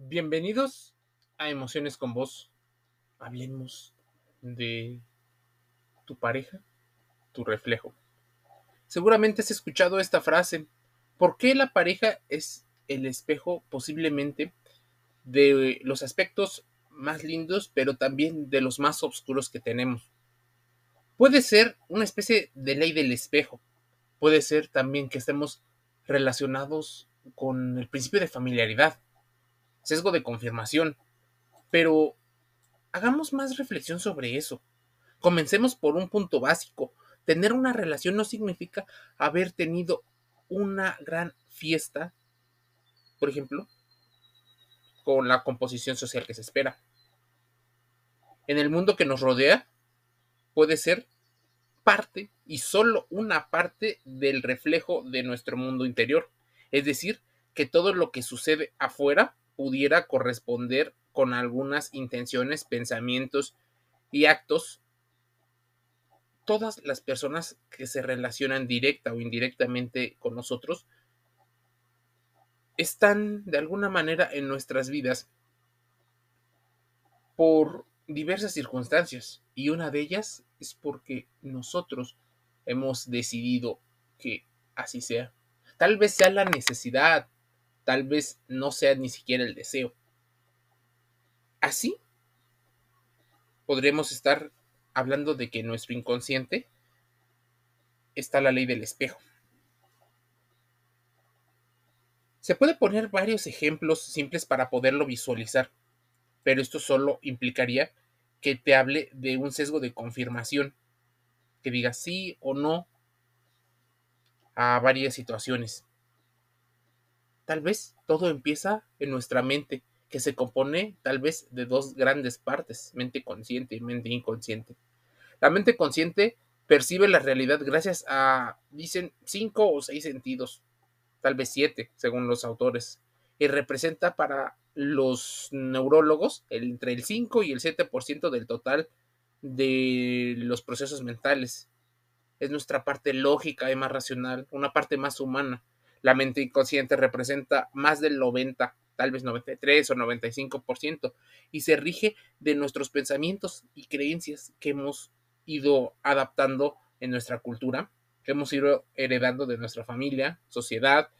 Bienvenidos a Emociones con Vos. Hablemos de tu pareja, tu reflejo. Seguramente has escuchado esta frase. ¿Por qué la pareja es el espejo posiblemente de los aspectos más lindos, pero también de los más oscuros que tenemos? Puede ser una especie de ley del espejo. Puede ser también que estemos relacionados con el principio de familiaridad sesgo de confirmación. Pero hagamos más reflexión sobre eso. Comencemos por un punto básico. Tener una relación no significa haber tenido una gran fiesta, por ejemplo, con la composición social que se espera. En el mundo que nos rodea, puede ser parte y solo una parte del reflejo de nuestro mundo interior. Es decir, que todo lo que sucede afuera pudiera corresponder con algunas intenciones, pensamientos y actos, todas las personas que se relacionan directa o indirectamente con nosotros están de alguna manera en nuestras vidas por diversas circunstancias y una de ellas es porque nosotros hemos decidido que así sea. Tal vez sea la necesidad, tal vez no sea ni siquiera el deseo. Así podremos estar hablando de que nuestro inconsciente está la ley del espejo. Se puede poner varios ejemplos simples para poderlo visualizar, pero esto solo implicaría que te hable de un sesgo de confirmación, que diga sí o no a varias situaciones. Tal vez todo empieza en nuestra mente, que se compone tal vez de dos grandes partes, mente consciente y mente inconsciente. La mente consciente percibe la realidad gracias a, dicen, cinco o seis sentidos, tal vez siete, según los autores, y representa para los neurólogos entre el 5 y el 7% del total de los procesos mentales. Es nuestra parte lógica y más racional, una parte más humana. La mente inconsciente representa más del 90, tal vez 93 o 95%, y se rige de nuestros pensamientos y creencias que hemos ido adaptando en nuestra cultura, que hemos ido heredando de nuestra familia, sociedad,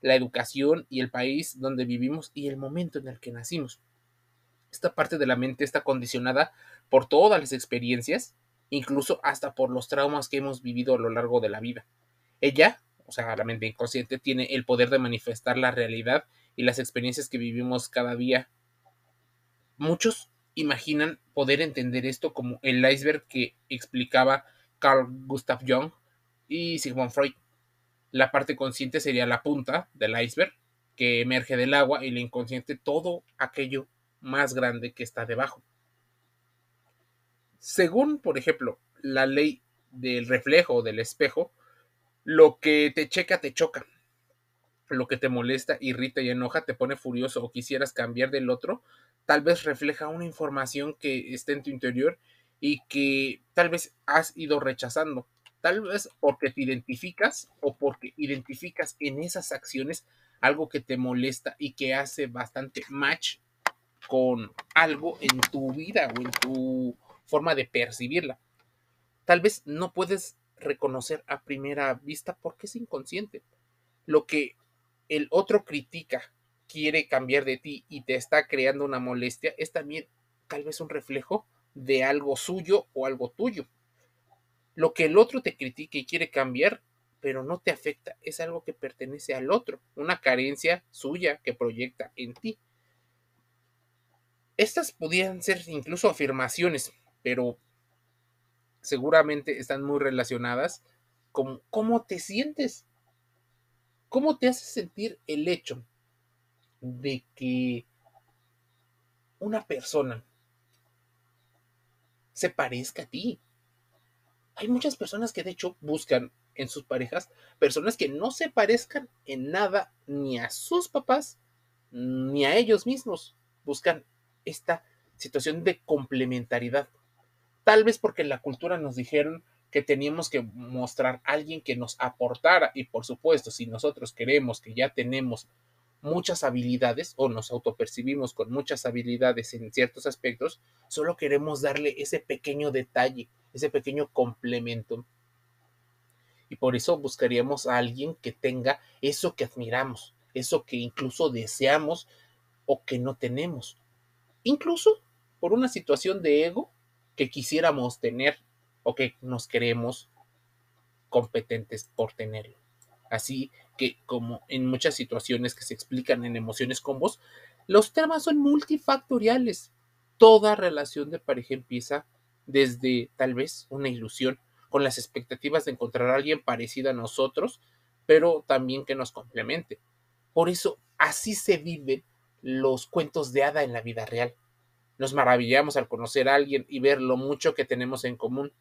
la educación y el país donde vivimos y el momento en el que nacimos. Esta parte de la mente está condicionada por todas las experiencias, incluso hasta por los traumas que hemos vivido a lo largo de la vida. Ella o sea, la mente inconsciente tiene el poder de manifestar la realidad y las experiencias que vivimos cada día. Muchos imaginan poder entender esto como el iceberg que explicaba Carl Gustav Jung y Sigmund Freud. La parte consciente sería la punta del iceberg que emerge del agua y la inconsciente todo aquello más grande que está debajo. Según, por ejemplo, la ley del reflejo del espejo, lo que te checa, te choca. Lo que te molesta, irrita y enoja, te pone furioso o quisieras cambiar del otro, tal vez refleja una información que está en tu interior y que tal vez has ido rechazando. Tal vez porque te identificas o porque identificas en esas acciones algo que te molesta y que hace bastante match con algo en tu vida o en tu forma de percibirla. Tal vez no puedes reconocer a primera vista porque es inconsciente. Lo que el otro critica, quiere cambiar de ti y te está creando una molestia, es también tal vez un reflejo de algo suyo o algo tuyo. Lo que el otro te critica y quiere cambiar, pero no te afecta, es algo que pertenece al otro, una carencia suya que proyecta en ti. Estas podrían ser incluso afirmaciones, pero seguramente están muy relacionadas con cómo te sientes. ¿Cómo te hace sentir el hecho de que una persona se parezca a ti? Hay muchas personas que de hecho buscan en sus parejas personas que no se parezcan en nada ni a sus papás ni a ellos mismos. Buscan esta situación de complementariedad. Tal vez porque en la cultura nos dijeron que teníamos que mostrar a alguien que nos aportara y por supuesto si nosotros queremos que ya tenemos muchas habilidades o nos autopercibimos con muchas habilidades en ciertos aspectos, solo queremos darle ese pequeño detalle, ese pequeño complemento. Y por eso buscaríamos a alguien que tenga eso que admiramos, eso que incluso deseamos o que no tenemos. Incluso por una situación de ego que quisiéramos tener o que nos queremos competentes por tenerlo. Así que, como en muchas situaciones que se explican en emociones con vos, los temas son multifactoriales. Toda relación de pareja empieza desde tal vez una ilusión, con las expectativas de encontrar a alguien parecido a nosotros, pero también que nos complemente. Por eso, así se viven los cuentos de hada en la vida real. Nos maravillamos al conocer a alguien y ver lo mucho que tenemos en común.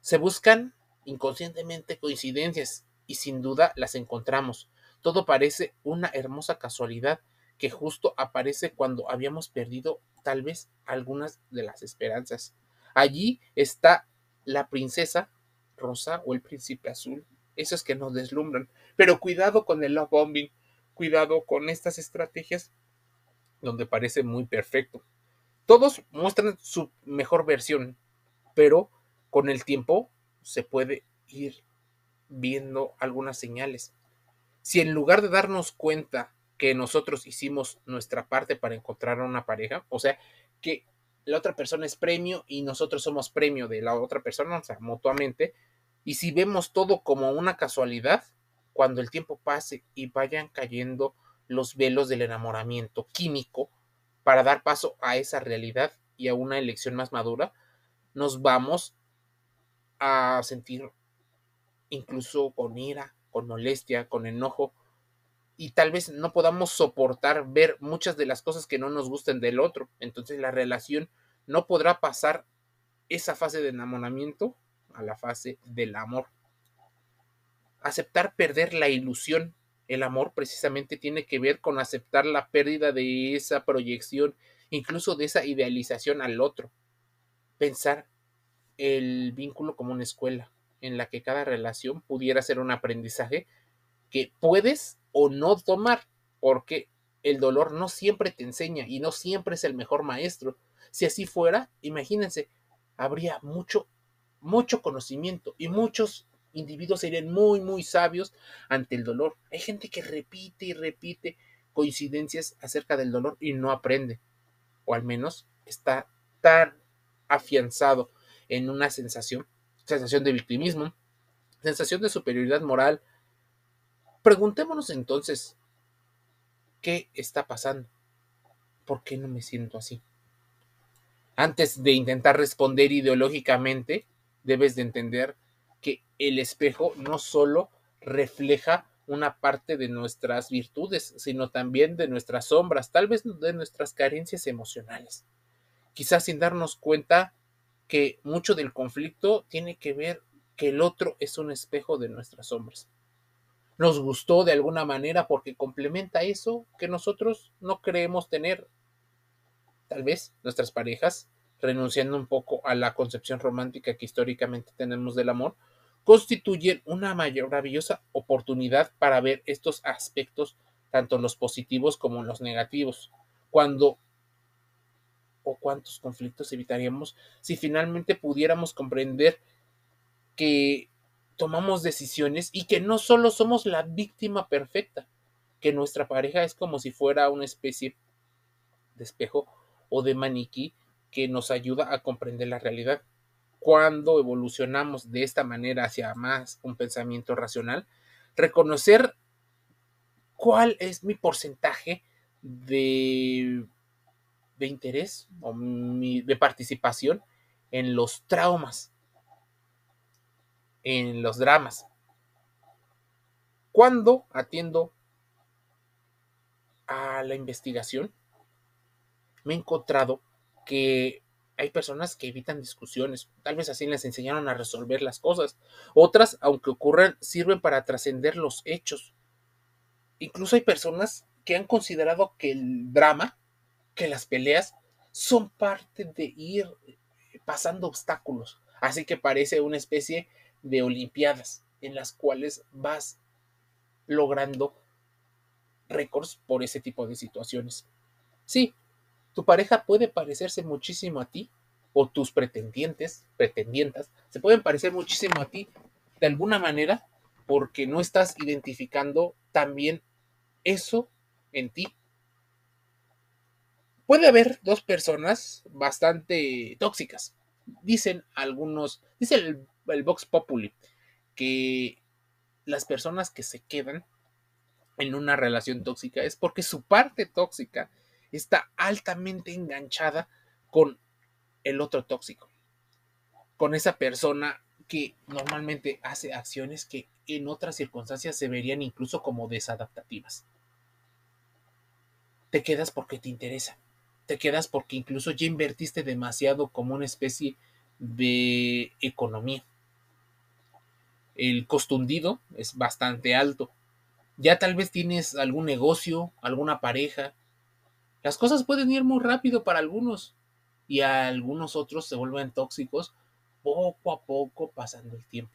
Se buscan inconscientemente coincidencias y sin duda las encontramos. Todo parece una hermosa casualidad que justo aparece cuando habíamos perdido tal vez algunas de las esperanzas. Allí está la princesa rosa o el príncipe azul, esos que nos deslumbran. Pero cuidado con el love bombing, cuidado con estas estrategias donde parece muy perfecto. Todos muestran su mejor versión, pero con el tiempo se puede ir viendo algunas señales. Si en lugar de darnos cuenta que nosotros hicimos nuestra parte para encontrar a una pareja, o sea, que la otra persona es premio y nosotros somos premio de la otra persona, o sea, mutuamente, y si vemos todo como una casualidad, cuando el tiempo pase y vayan cayendo los velos del enamoramiento químico para dar paso a esa realidad y a una elección más madura, nos vamos a sentir incluso con ira, con molestia, con enojo, y tal vez no podamos soportar ver muchas de las cosas que no nos gusten del otro. Entonces la relación no podrá pasar esa fase de enamoramiento a la fase del amor. Aceptar perder la ilusión. El amor precisamente tiene que ver con aceptar la pérdida de esa proyección, incluso de esa idealización al otro. Pensar el vínculo como una escuela, en la que cada relación pudiera ser un aprendizaje que puedes o no tomar, porque el dolor no siempre te enseña y no siempre es el mejor maestro. Si así fuera, imagínense, habría mucho, mucho conocimiento y muchos individuos serían muy, muy sabios ante el dolor. Hay gente que repite y repite coincidencias acerca del dolor y no aprende, o al menos está tan afianzado en una sensación sensación de victimismo, sensación de superioridad moral. Preguntémonos entonces, ¿qué está pasando? ¿Por qué no me siento así? Antes de intentar responder ideológicamente, debes de entender el espejo no solo refleja una parte de nuestras virtudes, sino también de nuestras sombras, tal vez de nuestras carencias emocionales. Quizás sin darnos cuenta, que mucho del conflicto tiene que ver que el otro es un espejo de nuestras sombras. Nos gustó de alguna manera porque complementa eso que nosotros no creemos tener. Tal vez nuestras parejas, renunciando un poco a la concepción romántica que históricamente tenemos del amor, constituyen una maravillosa oportunidad para ver estos aspectos, tanto los positivos como los negativos. Cuando o cuántos conflictos evitaríamos si finalmente pudiéramos comprender que tomamos decisiones y que no solo somos la víctima perfecta, que nuestra pareja es como si fuera una especie de espejo o de maniquí que nos ayuda a comprender la realidad. Cuando evolucionamos de esta manera hacia más un pensamiento racional, reconocer cuál es mi porcentaje de de interés o de participación en los traumas, en los dramas. Cuando atiendo a la investigación, me he encontrado que hay personas que evitan discusiones, tal vez así les enseñaron a resolver las cosas. Otras, aunque ocurran, sirven para trascender los hechos. Incluso hay personas que han considerado que el drama que las peleas son parte de ir pasando obstáculos. Así que parece una especie de olimpiadas en las cuales vas logrando récords por ese tipo de situaciones. Sí, tu pareja puede parecerse muchísimo a ti, o tus pretendientes, pretendientas, se pueden parecer muchísimo a ti de alguna manera porque no estás identificando también eso en ti. Puede haber dos personas bastante tóxicas. Dicen algunos, dice el, el Vox Populi, que las personas que se quedan en una relación tóxica es porque su parte tóxica está altamente enganchada con el otro tóxico, con esa persona que normalmente hace acciones que en otras circunstancias se verían incluso como desadaptativas. Te quedas porque te interesa, te quedas porque incluso ya invertiste demasiado como una especie de economía. El costundido es bastante alto. Ya tal vez tienes algún negocio, alguna pareja. Las cosas pueden ir muy rápido para algunos y algunos otros se vuelven tóxicos poco a poco pasando el tiempo.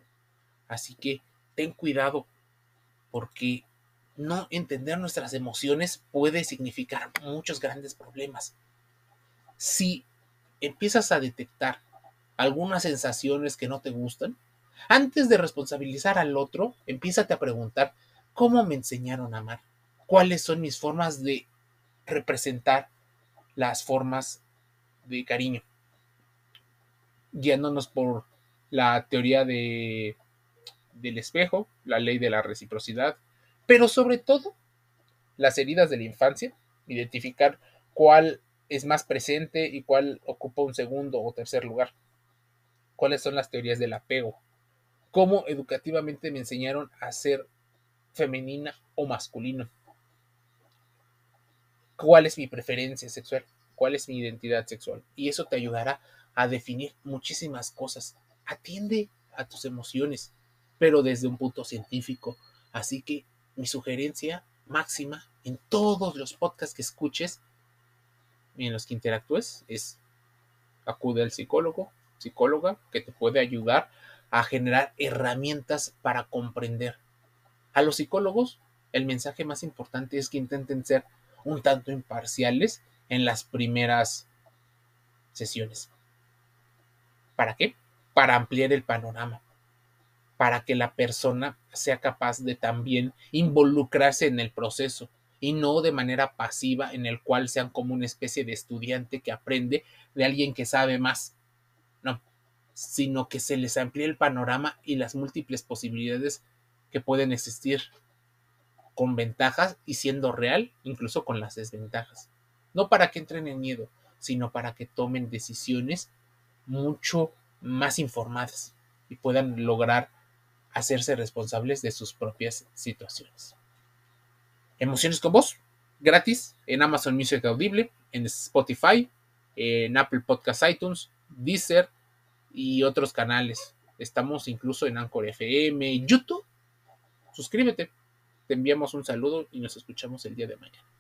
Así que ten cuidado porque no entender nuestras emociones puede significar muchos grandes problemas. Si empiezas a detectar algunas sensaciones que no te gustan, antes de responsabilizar al otro, empiézate a preguntar cómo me enseñaron a amar, cuáles son mis formas de representar las formas de cariño. Guiándonos por la teoría de, del espejo, la ley de la reciprocidad, pero sobre todo las heridas de la infancia, identificar cuál es más presente y cuál ocupa un segundo o tercer lugar, cuáles son las teorías del apego, cómo educativamente me enseñaron a ser femenina o masculino, cuál es mi preferencia sexual, cuál es mi identidad sexual, y eso te ayudará a definir muchísimas cosas. Atiende a tus emociones, pero desde un punto científico. Así que mi sugerencia máxima en todos los podcasts que escuches y en los que interactúes es acude al psicólogo, psicóloga, que te puede ayudar a generar herramientas para comprender. A los psicólogos, el mensaje más importante es que intenten ser un tanto imparciales en las primeras sesiones. ¿Para qué? Para ampliar el panorama, para que la persona sea capaz de también involucrarse en el proceso y no de manera pasiva en el cual sean como una especie de estudiante que aprende de alguien que sabe más. No, sino que se les amplíe el panorama y las múltiples posibilidades que pueden existir con ventajas y siendo real, incluso con las desventajas. No para que entren en miedo, sino para que tomen decisiones mucho más informadas y puedan lograr hacerse responsables de sus propias situaciones. Emociones con voz, gratis en Amazon Music Audible, en Spotify, en Apple Podcast iTunes, Deezer y otros canales. Estamos incluso en Anchor FM, YouTube. Suscríbete. Te enviamos un saludo y nos escuchamos el día de mañana.